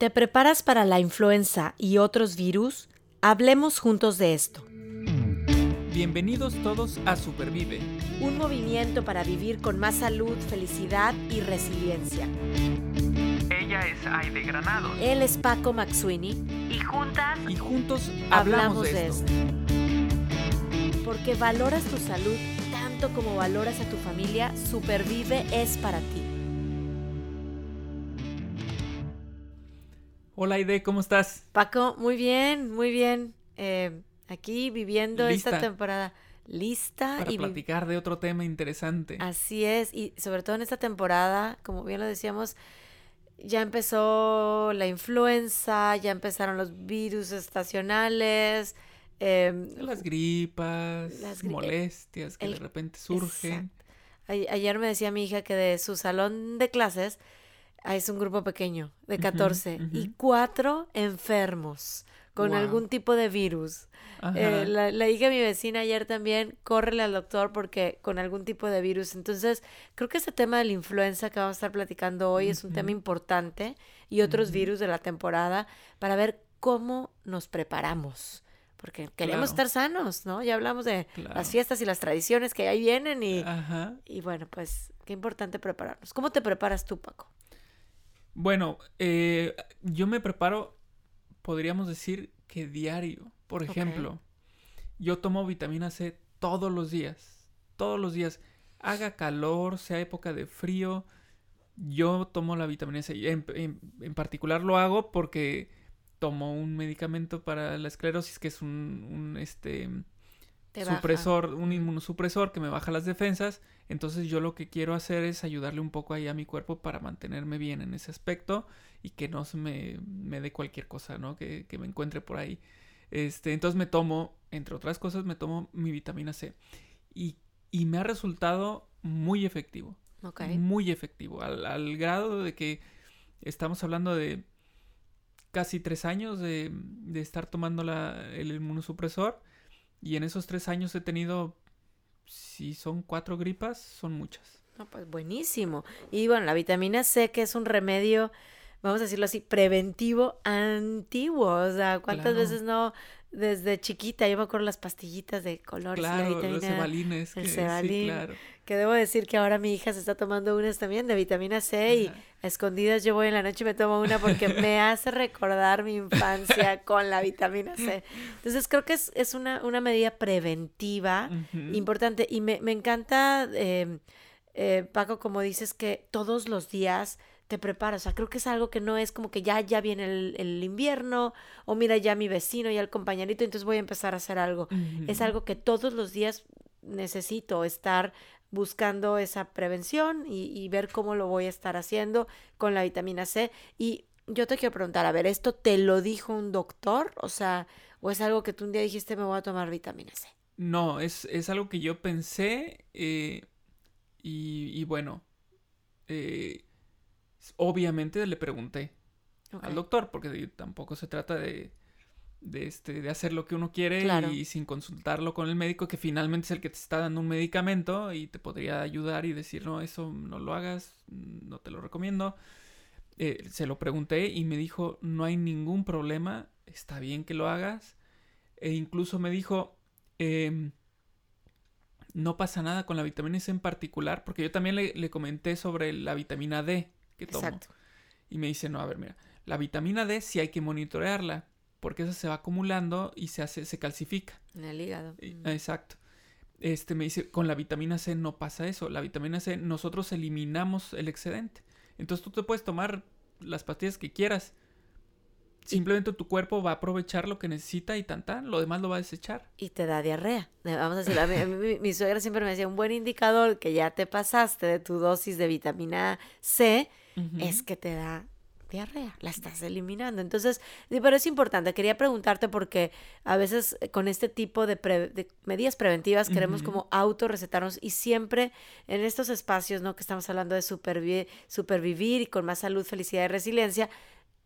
¿Te preparas para la influenza y otros virus? Hablemos juntos de esto. Bienvenidos todos a Supervive. Un movimiento para vivir con más salud, felicidad y resiliencia. Ella es Aide Granados. Él es Paco Maxuini. Y juntas Y juntos hablamos, de, esto. Porque valoras tu salud tanto como valoras a tu familia, Supervive es para ti. Hola Aide, ¿cómo estás? Paco, muy bien, muy bien. Eh, aquí viviendo esta temporada lista Para y platicar de otro tema interesante. Así es, y sobre todo en esta temporada, como bien lo decíamos, ya empezó la influenza, ya empezaron los virus estacionales. em, Las gripas, Las gri- molestias que el- de repente surgen. Exacto. Ayer me decía mi hija que de su salón de clases es un grupo pequeño, de 14, y cuatro enfermos con algún tipo de virus. Eh, la, la hija de mi vecina ayer también, córrele al doctor porque con algún tipo de virus. Entonces, creo que este tema de la influenza que vamos a estar platicando hoy es un tema importante y otros virus de la temporada para ver cómo nos preparamos. Porque queremos Claro. estar sanos, ¿no? Ya hablamos de Claro. las fiestas y las tradiciones que ahí vienen y, Ajá. y bueno, pues qué importante prepararnos. ¿Cómo te preparas tú, Paco? Bueno, eh, yo me preparo, podríamos decir que diario. Por ejemplo, yo tomo vitamina C todos los días. Todos los días. Haga calor, sea época de frío. Yo tomo la vitamina C. En, en- en particular lo hago porque tomo un medicamento para la esclerosis que es un, un, este Te baja. supresor, un inmunosupresor que me baja las defensas. Entonces yo lo que quiero hacer es ayudarle un poco ahí a mi cuerpo para mantenerme bien en ese aspecto y que no se me, me dé cualquier cosa, ¿no? Que, que me encuentre por ahí. Este, entonces me tomo, entre otras cosas, me tomo mi vitamina C. Y, y me ha resultado muy efectivo. Muy efectivo. Al, al grado de que estamos hablando de casi tres años de, de estar tomando la, el inmunosupresor. Y en esos tres años he tenido, si son cuatro gripas, son muchas. No, pues buenísimo. Y bueno, la vitamina C, que es un remedio, vamos a decirlo así, preventivo antiguo. O sea, ¿cuántas Claro. veces no? Desde chiquita, yo me acuerdo las pastillitas de colores y la Claro, los cebalines. el que- sí, cebalín. claro. Que debo decir que ahora mi hija se está tomando unas también de vitamina C y a escondidas yo voy en la noche y me tomo una porque me hace recordar mi infancia con la vitamina C. Entonces creo que es, es una, una medida preventiva importante y me, me encanta, eh, eh, Paco, como dices que todos los días te preparas. O sea, creo que es algo que no es como que ya, ya viene el, el invierno o mira ya mi vecino, ya el compañerito, entonces voy a empezar a hacer algo. Es algo que todos los días necesito estar buscando esa prevención y, y ver cómo lo voy a estar haciendo con la vitamina C. Y yo te quiero preguntar, a ver, ¿esto te lo dijo un doctor? O sea, ¿o es algo que tú un día dijiste me voy a tomar vitamina C? No, es, es algo que yo pensé eh, y, y bueno, eh, obviamente le pregunté al doctor porque tampoco se trata de, de, este, de hacer lo que uno quiere Claro. y sin consultarlo con el médico que finalmente es el que te está dando un medicamento y te podría ayudar y decir no, eso no lo hagas, no te lo recomiendo. Eh, se lo pregunté y me dijo no hay ningún problema, está bien que lo hagas e incluso me dijo em, no pasa nada con la vitamina C en particular, porque yo también le, le comenté sobre la vitamina D que tomo. Exacto. Y me dice, no, a ver, mira, la vitamina D sí hay que monitorearla, porque esa se va acumulando y se hace, se calcifica. En el hígado. Mm. Exacto. Este me dice, con la vitamina C no pasa eso. La vitamina C, nosotros eliminamos el excedente. Entonces tú te puedes tomar las pastillas que quieras. Simplemente tu cuerpo va a aprovechar lo que necesita y tan tan, lo demás lo va a desechar. Y te da diarrea. Eh, Vamos a decir, a mí- a mí mi, mi suegra siempre me decía, un buen indicador que ya te pasaste de tu dosis de vitamina C es que te da diarrea, la estás eliminando. Entonces, pero es importante, quería preguntarte porque a veces eh, con este tipo de, pre- de medidas preventivas queremos como autorrecetarnos y siempre en estos espacios, ¿no? Que estamos hablando de supervi- supervivir y con más salud, felicidad y resiliencia,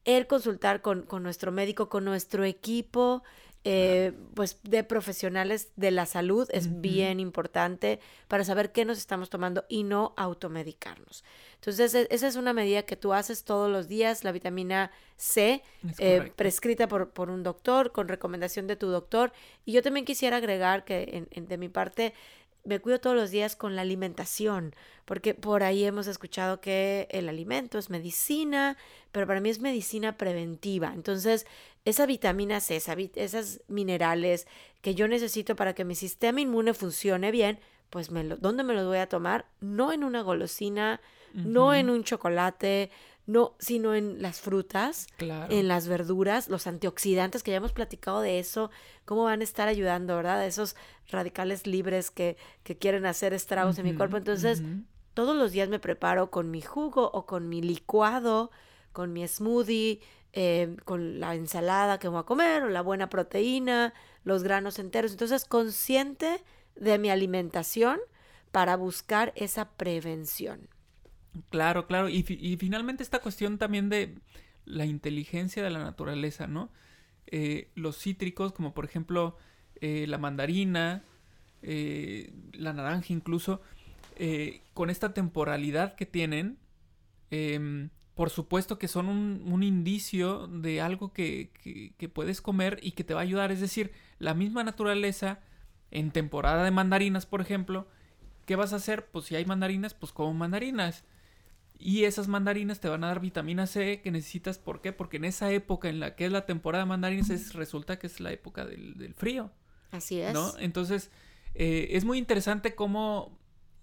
el consultar con, con nuestro médico, con nuestro equipo eh, pues de profesionales de la salud es bien importante para saber qué nos estamos tomando y no automedicarnos. Entonces, e, esa es una medida que tú haces todos los días, la vitamina C, eh, prescrita por, por, un doctor, con recomendación de tu doctor. Y yo también quisiera agregar que de mi parte, me cuido todos los días con la alimentación, porque por ahí hemos escuchado que el alimento es medicina, pero para mí es medicina preventiva. Entonces, esa vitamina C, esa, esas minerales que yo necesito para que mi sistema inmune funcione bien, pues me lo, ¿dónde me los voy a tomar? No en una golosina, no en un chocolate, no, sino en las frutas, en las verduras, los antioxidantes, que ya hemos platicado de eso, cómo van a estar ayudando, ¿verdad? Esos radicales libres que, que quieren hacer estragos en mi cuerpo. Entonces, todos los días me preparo con mi jugo o con mi licuado, con mi smoothie, eh, con la ensalada que voy a comer, o la buena proteína, los granos enteros. Entonces, consciente de mi alimentación para buscar esa prevención. Claro, claro. Y, finalmente esta cuestión también de la inteligencia de la naturaleza, ¿no? Eh, los cítricos, como por ejemplo eh, la mandarina, eh, la naranja incluso, con esta temporalidad que tienen, em, por supuesto que son un, indicio de algo que, que, puedes comer y que te va a ayudar. Es decir, la misma naturaleza, en temporada de mandarinas, por ejemplo, ¿qué vas a hacer? Pues si hay mandarinas, pues como mandarinas. Y esas mandarinas te van a dar vitamina C que necesitas. ¿Por qué? Porque en esa época en la que es la temporada de mandarinas es, resulta que es la época del, frío. Así es. ¿No? Entonces, eh, es muy interesante cómo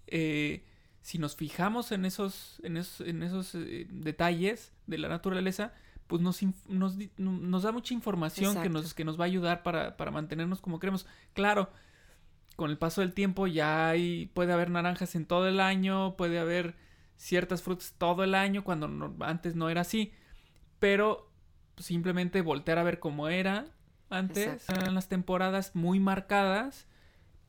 eh, si nos fijamos en esos, en esos, en esos eh, detalles de la naturaleza, pues nos, nos, nos da mucha información que nos, que nos va a ayudar para, para mantenernos como queremos. Claro, con el paso del tiempo ya hay, puede haber naranjas en todo el año, puede haber ciertas frutas todo el año cuando antes no era así. Pero simplemente voltear a ver cómo era antes. Eran las temporadas muy marcadas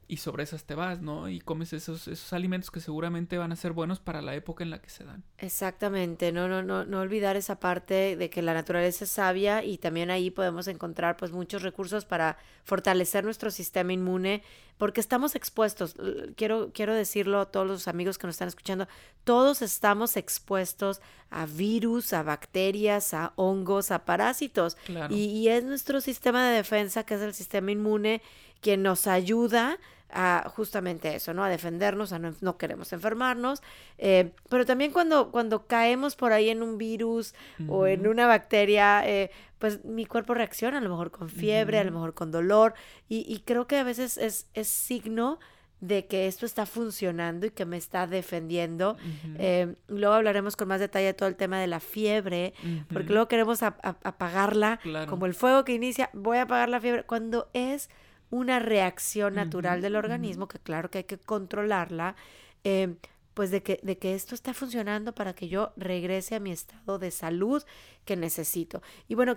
y sobre esas te vas, ¿no? Y comes esos, esos alimentos que seguramente van a ser buenos para la época en la que se dan. Exactamente, no, no, no, no olvidar esa parte de que la naturaleza es sabia y también ahí podemos encontrar pues muchos recursos para fortalecer nuestro sistema inmune porque estamos expuestos, quiero, quiero decirlo a todos los amigos que nos están escuchando, todos estamos expuestos a virus, a bacterias, a hongos, a parásitos. Y, y es nuestro sistema de defensa, que es el sistema inmune, quien nos ayuda a justamente eso, ¿no? A defendernos, a no, queremos enfermarnos. Eh, pero también cuando, cuando caemos por ahí en un virus o en una bacteria, eh, pues mi cuerpo reacciona a lo mejor con fiebre, a lo mejor con dolor. Y, creo que a veces es, es, signo de que esto está funcionando y que me está defendiendo. Eh, luego hablaremos con más detalle de todo el tema de la fiebre, porque luego queremos apagarla como el fuego que inicia, voy a apagar la fiebre, cuando es una reacción natural del organismo, que claro que hay que controlarla, em, pues de que, de que esto está funcionando para que yo regrese a mi estado de salud que necesito. Y bueno,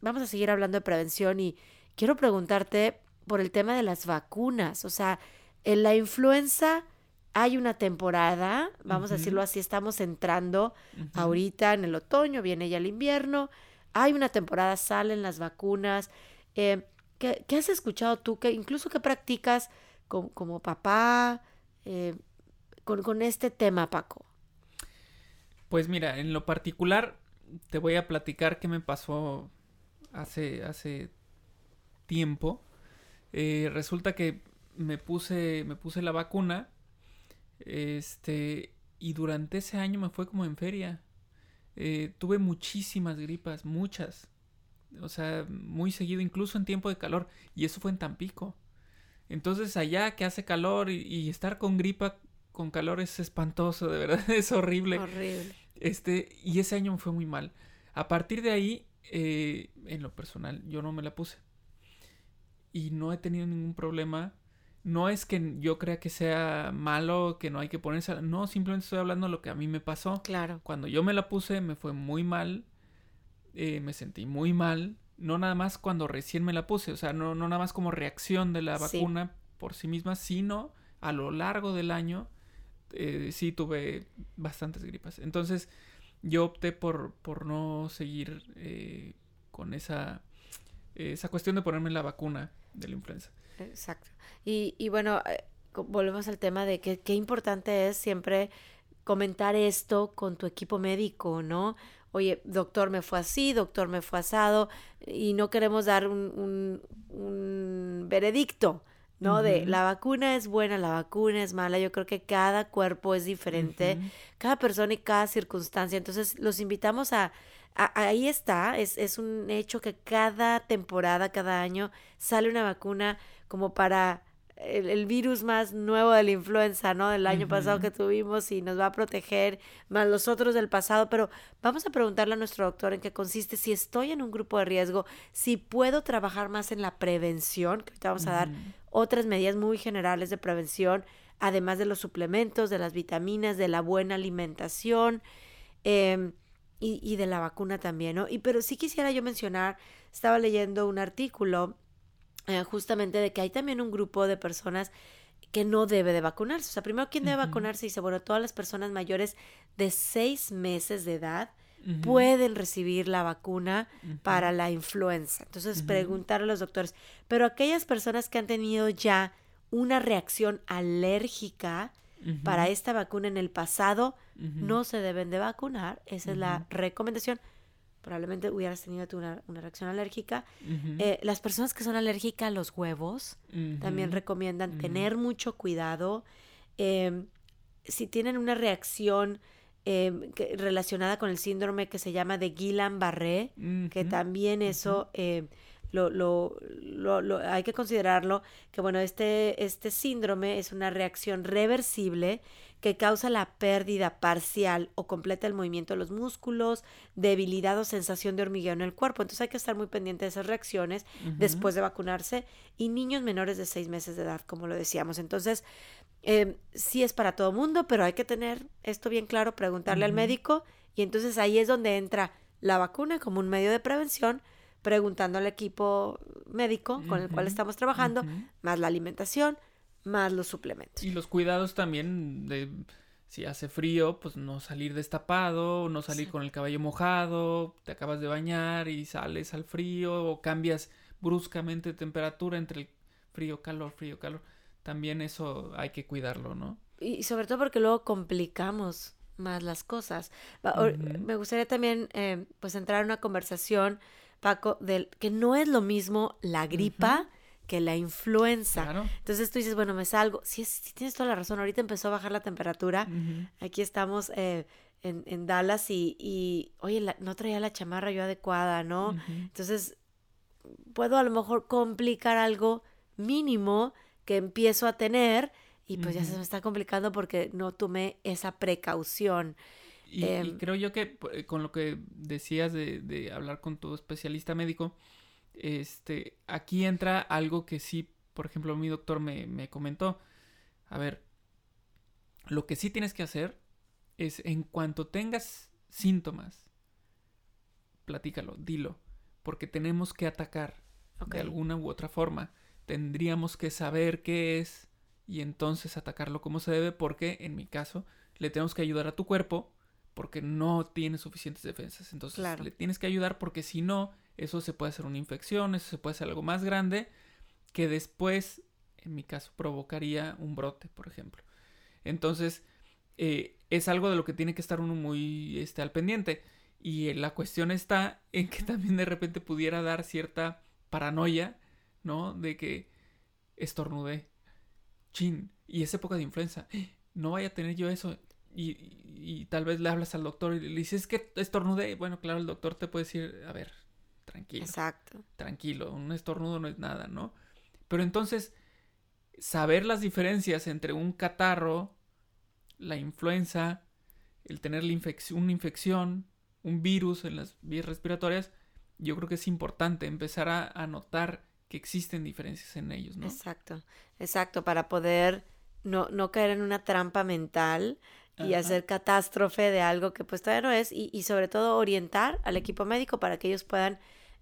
vamos a seguir hablando de prevención y quiero preguntarte por el tema de las vacunas. O sea, en la influenza hay una temporada, vamos a decirlo así, estamos entrando ahorita en el otoño, viene ya el invierno, hay una temporada, salen las vacunas. Eh, ¿Qué, has escuchado tú? que incluso que practicas como, papá eh, con, este tema, Paco? Pues mira, en lo particular te voy a platicar qué me pasó hace, hace tiempo. Eh, resulta que me puse, me puse la vacuna. Este, y durante ese año me fue como en feria. Eh, tuve muchísimas gripas, muchas o sea, muy seguido, incluso en tiempo de calor, y eso fue en Tampico. Entonces allá que hace calor y, estar con gripa con calor es espantoso, de verdad, es horrible. Horrible. Este, y ese año me fue muy mal. A partir de ahí, eh, en lo personal, yo no me la puse. Y no he tenido ningún problema. No es que yo crea que sea malo, que no hay que ponerse... No, simplemente estoy hablando de lo que a mí me pasó. Claro. Cuando yo me la puse, me fue muy mal eh, me sentí muy mal, no nada más cuando recién me la puse, o sea, no, no nada más como reacción de la vacuna por sí misma, sino a lo largo del año eh, sí tuve bastantes gripas. Entonces yo opté por, por no seguir eh, con esa esa cuestión de ponerme la vacuna de la influenza. Exacto. Y, y bueno, eh, volvemos al tema de que qué importante es siempre comentar esto con tu equipo médico, ¿no? Oye, doctor me fue así, doctor me fue asado, y no queremos dar un, un, veredicto, ¿no? De la vacuna es buena, la vacuna es mala. Yo creo que cada cuerpo es diferente, cada persona y cada circunstancia. Entonces, los invitamos a, ahí está, es, es un hecho que cada temporada, cada año sale una vacuna como para el, virus más nuevo de la influenza, ¿no? Del año pasado que tuvimos y nos va a proteger, más los otros del pasado, pero vamos a preguntarle a nuestro doctor en qué consiste, si estoy en un grupo de riesgo, si puedo trabajar más en la prevención, que ahorita vamos a dar otras medidas muy generales de prevención, además de los suplementos, de las vitaminas, de la buena alimentación em, y, y de la vacuna también, ¿no? Y pero sí quisiera yo mencionar, estaba leyendo un artículo eh, justamente de que hay también un grupo de personas que no debe de vacunarse. O sea, primero, ¿quién debe vacunarse? Dice, bueno, todas las personas mayores de seis meses de edad pueden recibir la vacuna para la influenza. Entonces, preguntar a los doctores, pero aquellas personas que han tenido ya una reacción alérgica para esta vacuna en el pasado, no se deben de vacunar. Esa es la recomendación probablemente hubieras tenido una, una reacción alérgica. Eh, las personas que son alérgicas a los huevos también recomiendan tener mucho cuidado. Em, si tienen una reacción em, relacionada con el síndrome que se llama de Guillain-Barré, que también eso em, lo, lo, lo, hay que considerarlo, que bueno, este, este síndrome es una reacción reversible que causa la pérdida parcial o completa del movimiento de los músculos, debilidad o sensación de hormigueo en el cuerpo. Entonces hay que estar muy pendiente de esas reacciones después de vacunarse y niños menores de seis meses de edad, como lo decíamos. Entonces, eh, sí es para todo mundo, pero hay que tener esto bien claro, preguntarle al médico y entonces ahí es donde entra la vacuna como un medio de prevención preguntando al equipo médico con el cual estamos trabajando, más la alimentación, más los suplementos. Y los cuidados también de si hace frío, pues no salir destapado, no salir con el cabello mojado, te acabas de bañar y sales al frío o cambias bruscamente de temperatura entre el frío, calor, frío, calor. También eso hay que cuidarlo, ¿no? Y sobre todo porque luego complicamos más las cosas. Me gustaría también eh, pues entrar en una conversación, Paco, del que no es lo mismo la gripa que la influenza. Entonces tú dices, bueno, me salgo. Sí, sí, tienes toda la razón. Ahorita empezó a bajar la temperatura. Aquí estamos eh, en, Dallas y, y oye, no traía la chamarra yo adecuada, ¿no? Entonces, puedo a lo mejor complicar algo mínimo que empiezo a tener y pues ya se me está complicando porque no tomé esa precaución. Y, em, creo yo que eh, con lo que decías de, de hablar con tu especialista médico, este, aquí entra algo que sí, por ejemplo, mi doctor me, comentó. A ver, lo que sí tienes que hacer es en cuanto tengas síntomas, platícalo, dilo, porque tenemos que atacar de alguna u otra forma. Tendríamos que saber qué es y entonces atacarlo como se debe, porque en mi caso le tenemos que ayudar a tu cuerpo porque no tiene suficientes defensas. Entonces le tienes que ayudar porque si no, eso se puede hacer una infección, eso se puede hacer algo más grande que después, en mi caso, provocaría un brote, por ejemplo. Entonces, eh, es algo de lo que tiene que estar uno muy este, al pendiente. Y la cuestión está en que también de repente pudiera dar cierta paranoia, ¿no? De que estornudé. Chin. Y es época de influenza. No vaya a tener yo eso. Y, y, tal vez le hablas al doctor y le dices que estornudé. Bueno, claro, el doctor te puede decir, a ver, tranquilo. Exacto. Tranquilo, un estornudo no es nada, ¿no? Pero entonces, saber las diferencias entre un catarro, la influenza, el tener la infección, una infección, un virus en las vías respiratorias, yo creo que es importante empezar a, notar que existen diferencias en ellos, ¿no? Exacto, exacto, para poder no, no caer en una trampa mental y hacer catástrofe de algo que pues todavía no es y, y sobre todo orientar al equipo médico para que ellos puedan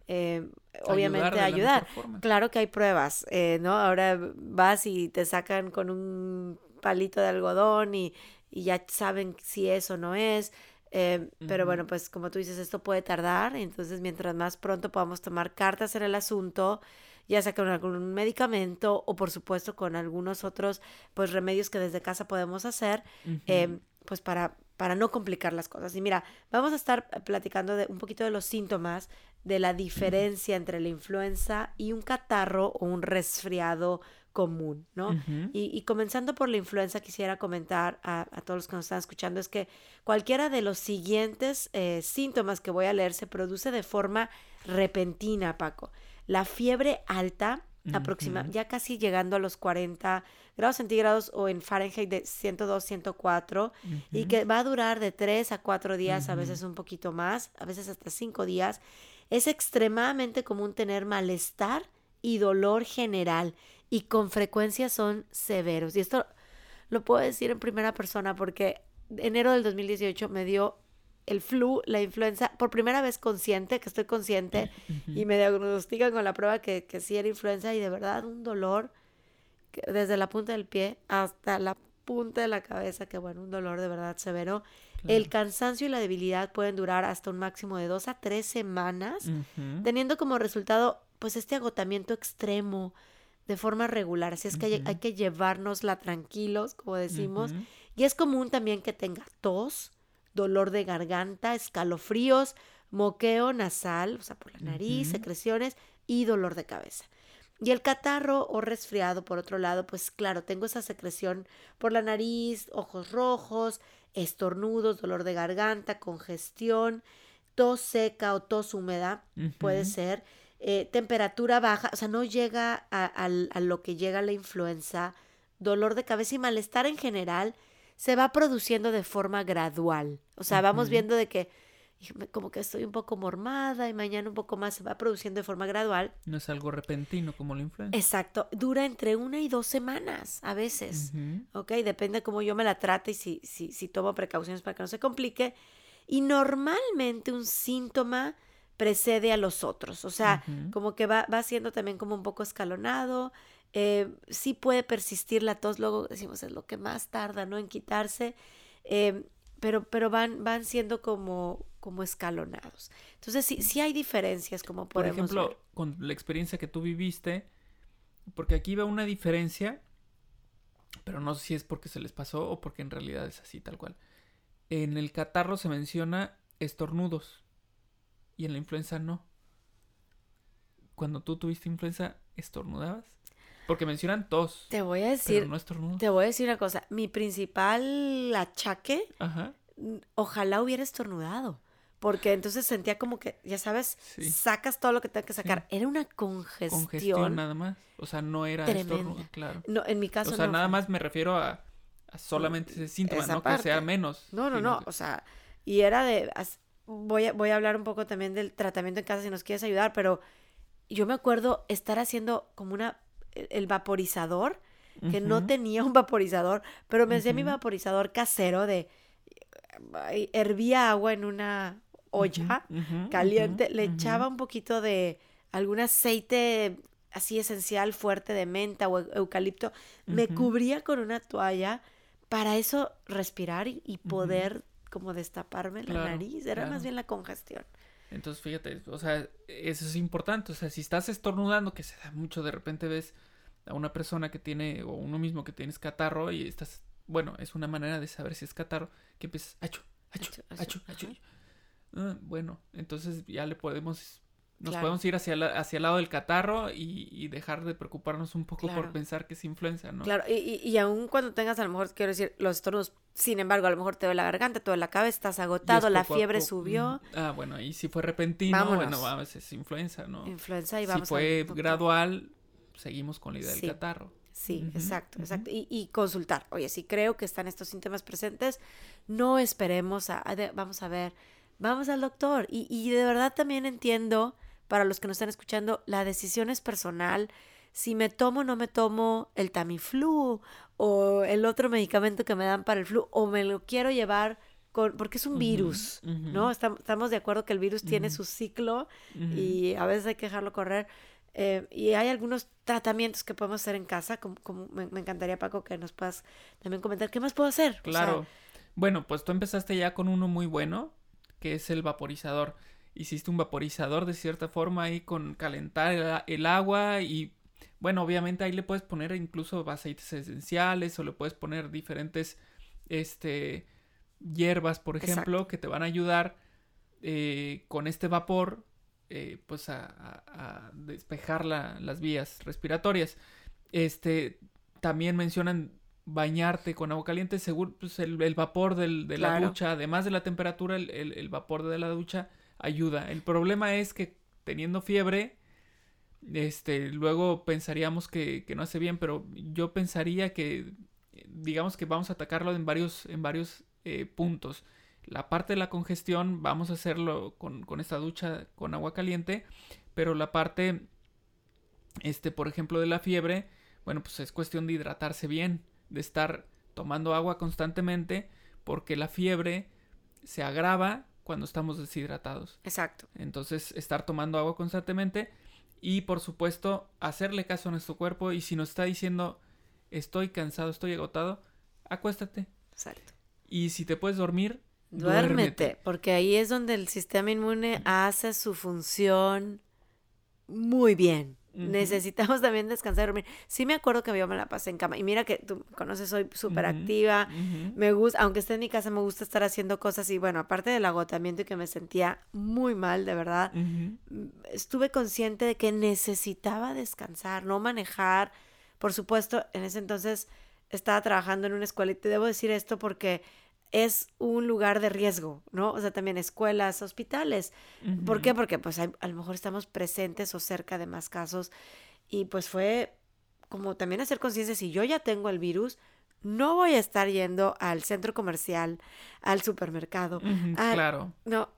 eh, obviamente ayudar. Claro que hay pruebas, eh, ¿no? Ahora vas y te sacan con un palito de algodón y, ya saben si eso no es. Eh, pero bueno, pues como tú dices, esto puede tardar, entonces mientras más pronto podamos tomar cartas en el asunto, ya sea con algún medicamento o por supuesto con algunos otros pues remedios que desde casa podemos hacer, eh, pues para, para no complicar las cosas. Y mira, vamos a estar platicando de un poquito de los síntomas de la diferencia entre la influenza y un catarro o un resfriado común, ¿no? Y, y comenzando por la influenza, quisiera comentar a, a todos los que nos están escuchando, es que cualquiera de los siguientes eh, síntomas que voy a leer se produce de forma repentina, Paco. La fiebre alta, aproxima, ya casi llegando a los 40 grados centígrados o en Fahrenheit de 102, 104, y que va a durar de 3 a 4 días, a veces un poquito más, a veces hasta 5 días. Es extremadamente común tener malestar y dolor general y con frecuencia son severos. Y esto lo puedo decir en primera persona porque enero del 2018 me dio el flu, la influenza, por primera vez consciente, que estoy consciente, y me diagnostican con la prueba que, que sí era influenza y de verdad un dolor que desde la punta del pie hasta la punta de la cabeza, que bueno, un dolor de verdad severo. El cansancio y la debilidad pueden durar hasta un máximo de dos a tres semanas, teniendo como resultado pues este agotamiento extremo de forma regular. Así es que hay, hay que llevárnosla tranquilos, como decimos. Y es común también que tenga tos, dolor de garganta, escalofríos, moqueo nasal, o sea, por la nariz, secreciones y dolor de cabeza. Y el catarro o resfriado, por otro lado, pues claro, tengo esa secreción por la nariz, ojos rojos, estornudos, dolor de garganta, congestión, tos seca o tos húmeda, puede ser, eh, temperatura baja, o sea, no llega a, a lo que llega la influenza, dolor de cabeza y malestar en general se va produciendo de forma gradual. O sea, vamos viendo de que como que estoy un poco mormada y mañana un poco más se va produciendo de forma gradual. No es algo repentino como la influenza. Exacto, dura entre una y dos semanas a veces. Ujú. ¿ok? Depende cómo yo me la trate y si, si, si tomo precauciones para que no se complique. Y normalmente un síntoma precede a los otros, o sea, como que va, va siendo también como un poco escalonado. Eh, sí puede persistir la tos, luego decimos es lo que más tarda, ¿no? En quitarse, eh, pero, pero van, van siendo como, como escalonados. Entonces sí, sí hay diferencias como Por podemos ejemplo, ver. con la experiencia que tú viviste, porque aquí va una diferencia, pero no sé si es porque se les pasó o porque en realidad es así tal cual. En el catarro se menciona estornudos y en la influenza no. Cuando tú tuviste influenza, ¿estornudabas? Porque mencionan tos, Te voy a pero decir, no estornudos. te voy a decir una cosa, mi principal achaque Ajá, ojalá hubiera estornudado. Porque entonces sentía como que, ya sabes, sí. sacas todo lo que tengo que sacar. Era una congestión. Congestión nada más. O sea, no era estornudo, claro. No, en mi caso O sea, no nada más me refiero a, a solamente ese síntoma, Esa no que sea menos. No, no, no. que- O sea, y era de. Voy a, voy a hablar un poco también del tratamiento en casa si nos quieres ayudar, pero yo me acuerdo estar haciendo como una. El vaporizador, que no tenía un vaporizador, pero me hacía mi vaporizador casero de. Hervía agua en una olla. Caliente, le echaba un poquito de algún aceite así esencial fuerte de menta o eu- eucalipto, me cubría con una toalla para eso respirar y, poder como destaparme la Claro, nariz, era más bien la congestión. Entonces, fíjate, o sea, eso es importante. O sea, si estás estornudando, que se da mucho, de repente ves a una persona que tiene, o uno mismo que tienes catarro y estás, bueno, es una manera de saber si es catarro, que empiezas, Acho, acho, acho, acho. Ah, bueno, entonces ya le podemos, nos Claro. podemos ir hacia, la- hacia el lado del catarro y, y dejar de preocuparnos un poco Claro. por pensar que es influenza, ¿no? Claro, y, y, y aún cuando tengas a lo mejor, quiero decir, los estornudos, sin embargo, a lo mejor te duele la garganta, te duele la cabeza, estás agotado, la a fiebre subió, Mm, Ah, bueno, y si fue repentino, bueno, Vámonos. vamos, es influenza, ¿no? influenza y si vamos fue al doctor. gradual, seguimos con la idea Sí. del catarro. Sí, exacto, exacto. Y, y consultar. Oye, si creo que están estos síntomas presentes, no esperemos a, a de- vamos a ver, vamos al doctor. Y, y de verdad también entiendo, para los que nos están escuchando, la decisión es personal. Si me tomo o no me tomo el Tamiflu o el otro medicamento que me dan para el flu, o me lo quiero llevar con, porque es un virus. ¿no? Estam- Estamos de acuerdo que el virus tiene su ciclo y a veces hay que dejarlo correr. Eh, y hay algunos tratamientos que podemos hacer en casa, como, como me, me encantaría, Paco, que nos puedas también comentar qué más puedo hacer. O sea, Claro. Bueno, pues tú empezaste ya con uno muy bueno, que es el vaporizador. Hiciste un vaporizador de cierta forma ahí con calentar el, el agua y bueno, obviamente ahí le puedes poner incluso aceites esenciales o le puedes poner diferentes este hierbas, por ejemplo, que te van a ayudar eh, con este vapor eh, pues a, despejar las vías respiratorias. Este, también mencionan bañarte con agua caliente, seguro pues el, vapor de la ducha, además de la temperatura, el, vapor de la ducha ayuda. El problema es que teniendo fiebre, este, luego pensaríamos que, no hace bien, pero yo pensaría que, digamos que vamos a atacarlo en varios, en varios eh, puntos. La parte de la congestión vamos a hacerlo con, esta ducha con agua caliente, pero la parte, este, por ejemplo, de la fiebre, bueno, pues es cuestión de hidratarse bien, de estar tomando agua constantemente, porque la fiebre se agrava cuando estamos deshidratados. Exacto. Entonces, estar tomando agua constantemente y, por supuesto, hacerle caso a nuestro cuerpo y si nos está diciendo estoy cansado, estoy agotado, acuéstate. Exacto. Y si te puedes dormir, Duérmete, porque ahí es donde el sistema inmune hace su función muy bien. Necesitamos también descansar y dormir. Sí me acuerdo que yo me la pasé en cama. Y mira que tú conoces, soy súper activa. Me gusta, aunque esté en mi casa, me gusta estar haciendo cosas. Y bueno, aparte del agotamiento y que me sentía muy mal, de verdad, estuve consciente de que necesitaba descansar, no manejar. Por supuesto, en ese entonces estaba trabajando en una escuela y te debo decir esto porque es un lugar de riesgo, ¿no? O sea, también escuelas, hospitales. ¿Por qué? Porque pues a lo mejor estamos presentes o cerca de más casos y pues fue como también hacer conciencia, si yo ya tengo el virus, no voy a estar yendo al centro comercial, al supermercado. claro. No,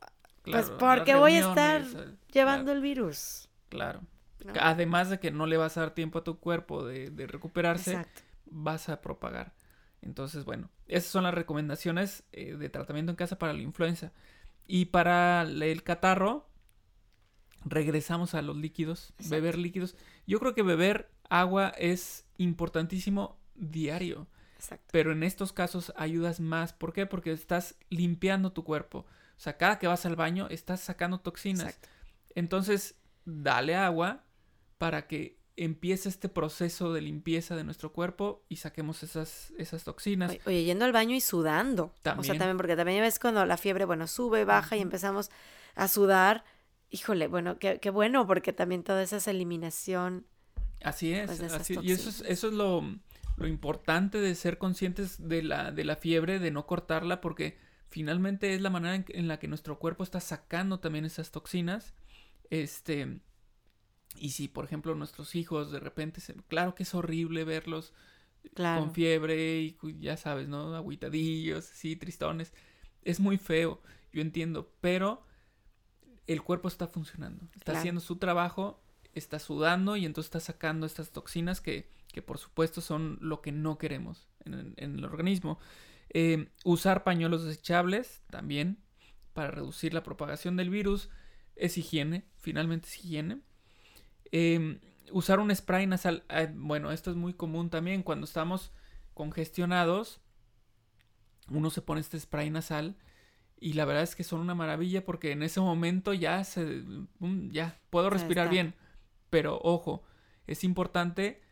pues porque voy a estar llevando el virus. Claro. Además de que no le vas a dar tiempo a tu cuerpo de, de recuperarse, vas a propagar. Entonces, bueno, esas son las recomendaciones eh, de tratamiento en casa para la influenza. Y para el catarro, regresamos a los líquidos, beber líquidos. Yo creo que beber agua es importantísimo diario. Exacto. Pero en estos casos ayudas más. ¿Por qué? Porque estás limpiando tu cuerpo. O sea, cada que vas al baño estás sacando toxinas. Exacto. Entonces, dale agua para que empieza este proceso de limpieza de nuestro cuerpo y saquemos esas, esas toxinas. Oye, yendo al baño y sudando. O sea, también, porque también ves cuando la fiebre, bueno, sube, baja y empezamos a sudar. Híjole, bueno, qué, qué bueno, porque también toda esa es eliminación. Así es, pues, así, y eso es, eso es lo, lo, importante de ser conscientes de la, de la fiebre, de no cortarla, porque finalmente es la manera en, en la que nuestro cuerpo está sacando también esas toxinas. Este, y si, por ejemplo, nuestros hijos de repente, se, claro que es horrible verlos con fiebre y ya sabes, ¿no? Agüitadillos, sí, tristones. Es muy feo, yo entiendo, pero el cuerpo está funcionando, está haciendo su trabajo, está sudando y entonces está sacando estas toxinas que, que por supuesto son lo que no queremos en, el organismo. Eh, usar pañuelos desechables también para reducir la propagación del virus es higiene, finalmente es higiene. Em, usar un spray nasal, eh, bueno, esto es muy común también cuando estamos congestionados. Uno se pone este spray nasal y la verdad es que son una maravilla porque en ese momento ya se, ya puedo respirar bien. Pero ojo, es importante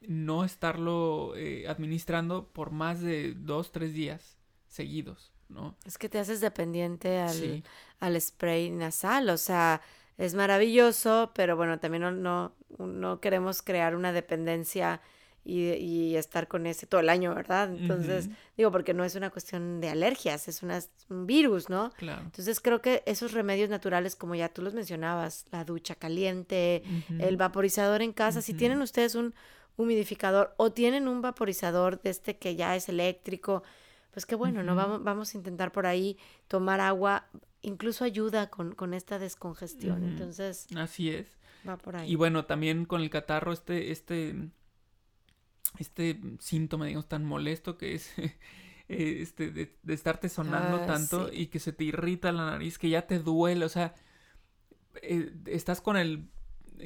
no estarlo eh, administrando por más de dos, tres días seguidos, ¿no? Es que te haces dependiente al, al spray nasal, o sea, es maravilloso, pero bueno, también no, no, no queremos crear una dependencia y, y, estar con ese todo el año, ¿verdad? Entonces, digo, porque no es una cuestión de alergias, es una, un virus, ¿no? Claro. Entonces, creo que esos remedios naturales, como ya tú los mencionabas, la ducha caliente, el vaporizador en casa, si tienen ustedes un humidificador o tienen un vaporizador de este que ya es eléctrico, pues qué bueno, ¿no? Vamos, vamos a intentar por ahí tomar agua incluso ayuda con, con esta descongestión. Entonces. Así es. Va por ahí. Y bueno, también con el catarro, este, este, este síntoma, digamos, tan molesto que es este, de, estarte sonando ah, tanto y que se te irrita la nariz, que ya te duele, o sea, eh, estás con el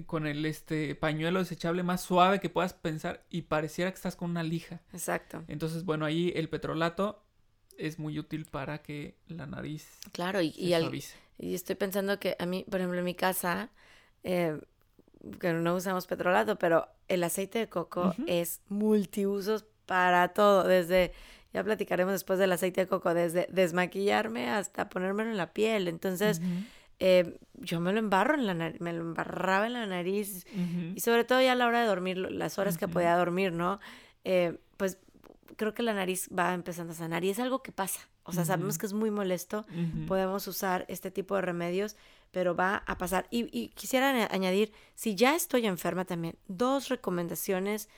con el este pañuelo desechable más suave que puedas pensar y pareciera que estás con una lija. Exacto. Entonces, bueno, ahí el petrolato es muy útil para que la nariz claro, y, se y, al- y estoy pensando que a mí, por ejemplo, en mi casa, eh, que no usamos petrolato, pero el aceite de coco es multiusos para todo, desde, ya platicaremos después del aceite de coco, desde desmaquillarme hasta ponérmelo en la piel. Entonces, eh, yo me lo embarro en la nariz, me lo embarraba en la nariz y sobre todo ya a la hora de dormir, las horas que podía dormir, ¿no? Eh, pues creo que la nariz va empezando a sanar y es algo que pasa. O sea, sabemos que es muy molesto, podemos usar este tipo de remedios, pero va a pasar. Y, y quisiera aña- añadir, si ya estoy enferma también, dos recomendaciones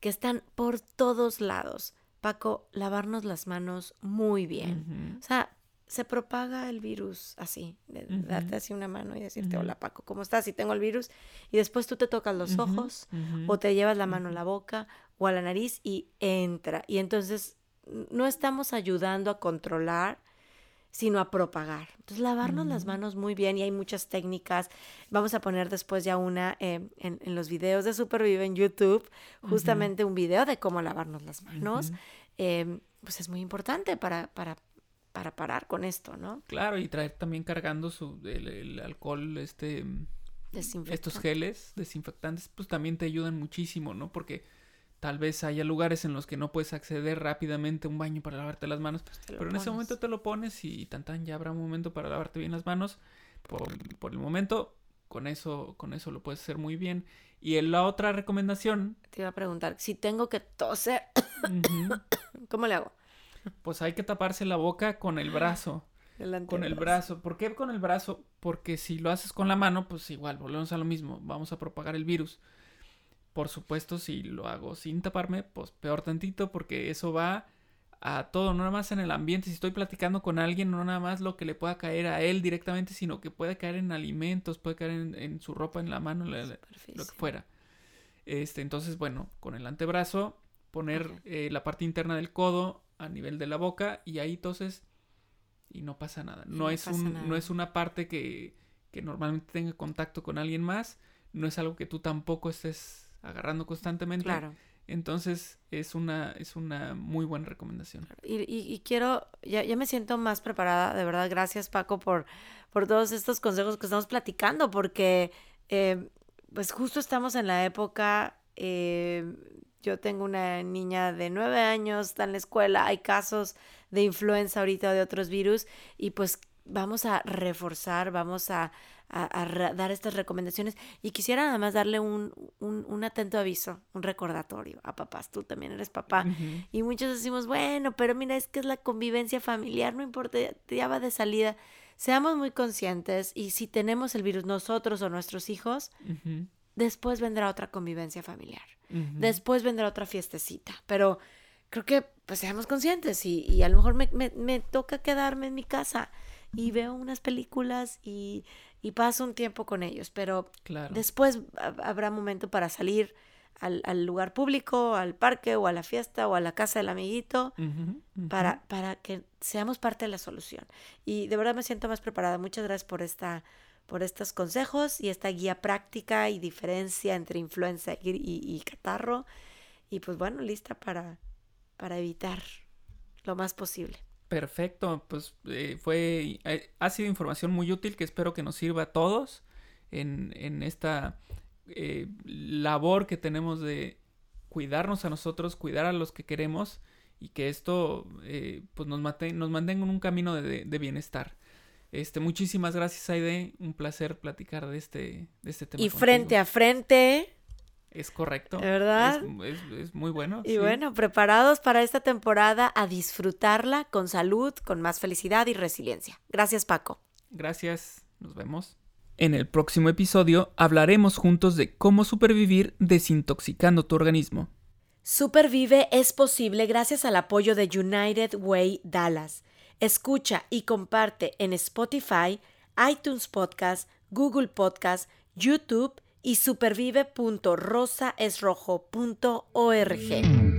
que están por todos lados. Paco, lavarnos las manos muy bien. O sea, se propaga el virus así, de darte así una mano y decirte, hola Paco, ¿cómo estás? Y tengo el virus. Y después tú te tocas los ojos o te llevas la mano a la boca o a la nariz y entra. Y entonces no estamos ayudando a controlar, sino a propagar. Entonces, lavarnos las Ujú. manos muy bien y hay muchas técnicas. Vamos a poner después ya una eh, en, en los videos de Supervive en YouTube, justamente un video de cómo lavarnos las manos. Eh, pues es muy importante para, para, para parar con esto, ¿no? Claro, y traer también cargando su el, el alcohol, este mm, estos geles desinfectantes, pues también te ayudan muchísimo, ¿no? Porque tal vez haya lugares en los que no puedes acceder rápidamente a un baño para lavarte las manos, lo pero en ese momento te lo pones y tan tan ya habrá un momento para lavarte bien las manos. Por, por el momento, con eso, con eso lo puedes hacer muy bien. Y en la otra recomendación, Te iba a preguntar, si tengo que toser, ujú, ¿cómo le hago? pues hay que taparse la boca con el brazo. El Con el brazo. ¿Por qué con el brazo? Porque si lo haces con la mano, pues igual, volvemos a lo mismo. Vamos a propagar el virus. Por supuesto, si lo hago sin taparme, pues peor tantito, porque eso va a todo, no nada más en el ambiente. Si estoy platicando con alguien, no nada más lo que le pueda caer a él directamente, sino que puede caer en alimentos, puede caer en, en su ropa, en la mano, la- la- lo que fuera. Este, entonces, bueno, con el antebrazo, poner eh, la parte interna del codo a nivel de la boca y ahí toses y no pasa nada. No, no es un, nada. no es una parte que, que normalmente tenga contacto con alguien más, no es algo que tú tampoco estés agarrando constantemente. Claro. Entonces es una, es una muy buena recomendación. Y, y- y quiero, ya, ya me siento más preparada, de verdad, gracias Paco por, por todos estos consejos que estamos platicando, porque eh, pues justo estamos en la época, eh, yo tengo una niña de nueve años, está en la escuela, hay casos de influenza ahorita o de otros virus, y pues vamos a reforzar, vamos a, a- a dar estas recomendaciones. Y quisiera nada más darle un, un, un atento aviso, un recordatorio a papás, tú también eres papá. Ujú. Y muchos decimos, bueno, pero mira, es que es la convivencia familiar, no importa, ya- va de salida. Seamos muy conscientes y si tenemos el virus nosotros o nuestros hijos, Ujú. después vendrá otra convivencia familiar. Ujú. Después vendrá otra fiestecita. Pero creo que pues seamos conscientes y, y a lo mejor me, me- me toca quedarme en mi casa y veo unas películas y, y paso un tiempo con ellos. Pero Claro. Después ha- habrá momento para salir al, al lugar público, al parque o a la fiesta o a la casa del amiguito Ujú, ujú. para, para que seamos parte de la solución. Y de verdad me siento más preparada. Muchas gracias por esta por estos consejos y esta guía práctica y diferencia entre influenza y, y- y catarro. Y pues bueno, lista para, para evitar lo más posible. Perfecto, pues eh, fue, eh, ha sido información muy útil que espero que nos sirva a todos en, en esta eh, labor que tenemos de cuidarnos a nosotros, cuidar a los que queremos y que esto eh, pues nos, mate- nos mantenga en un camino de, de bienestar. Este, muchísimas gracias, Aide. Un placer platicar de este, de este tema. Y frente a frente, Es correcto. ¿De verdad? Es, es- es muy bueno. Y sí. bueno, preparados para esta temporada a disfrutarla con salud, con más felicidad y resiliencia. Gracias, Paco. Gracias, nos vemos. En el próximo episodio hablaremos juntos de cómo supervivir desintoxicando tu organismo. Supervive es posible gracias al apoyo de United Way Dallas. Escucha y comparte en Spotify, iTunes Podcast, Google Podcast, YouTube y supervive.rosaesrojo.org.